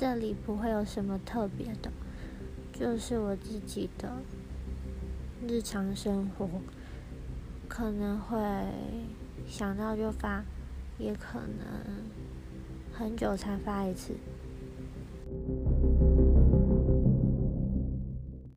这里不会有什么特别的就是我自己的日常生活可能会想到就发也可能很久才发一次。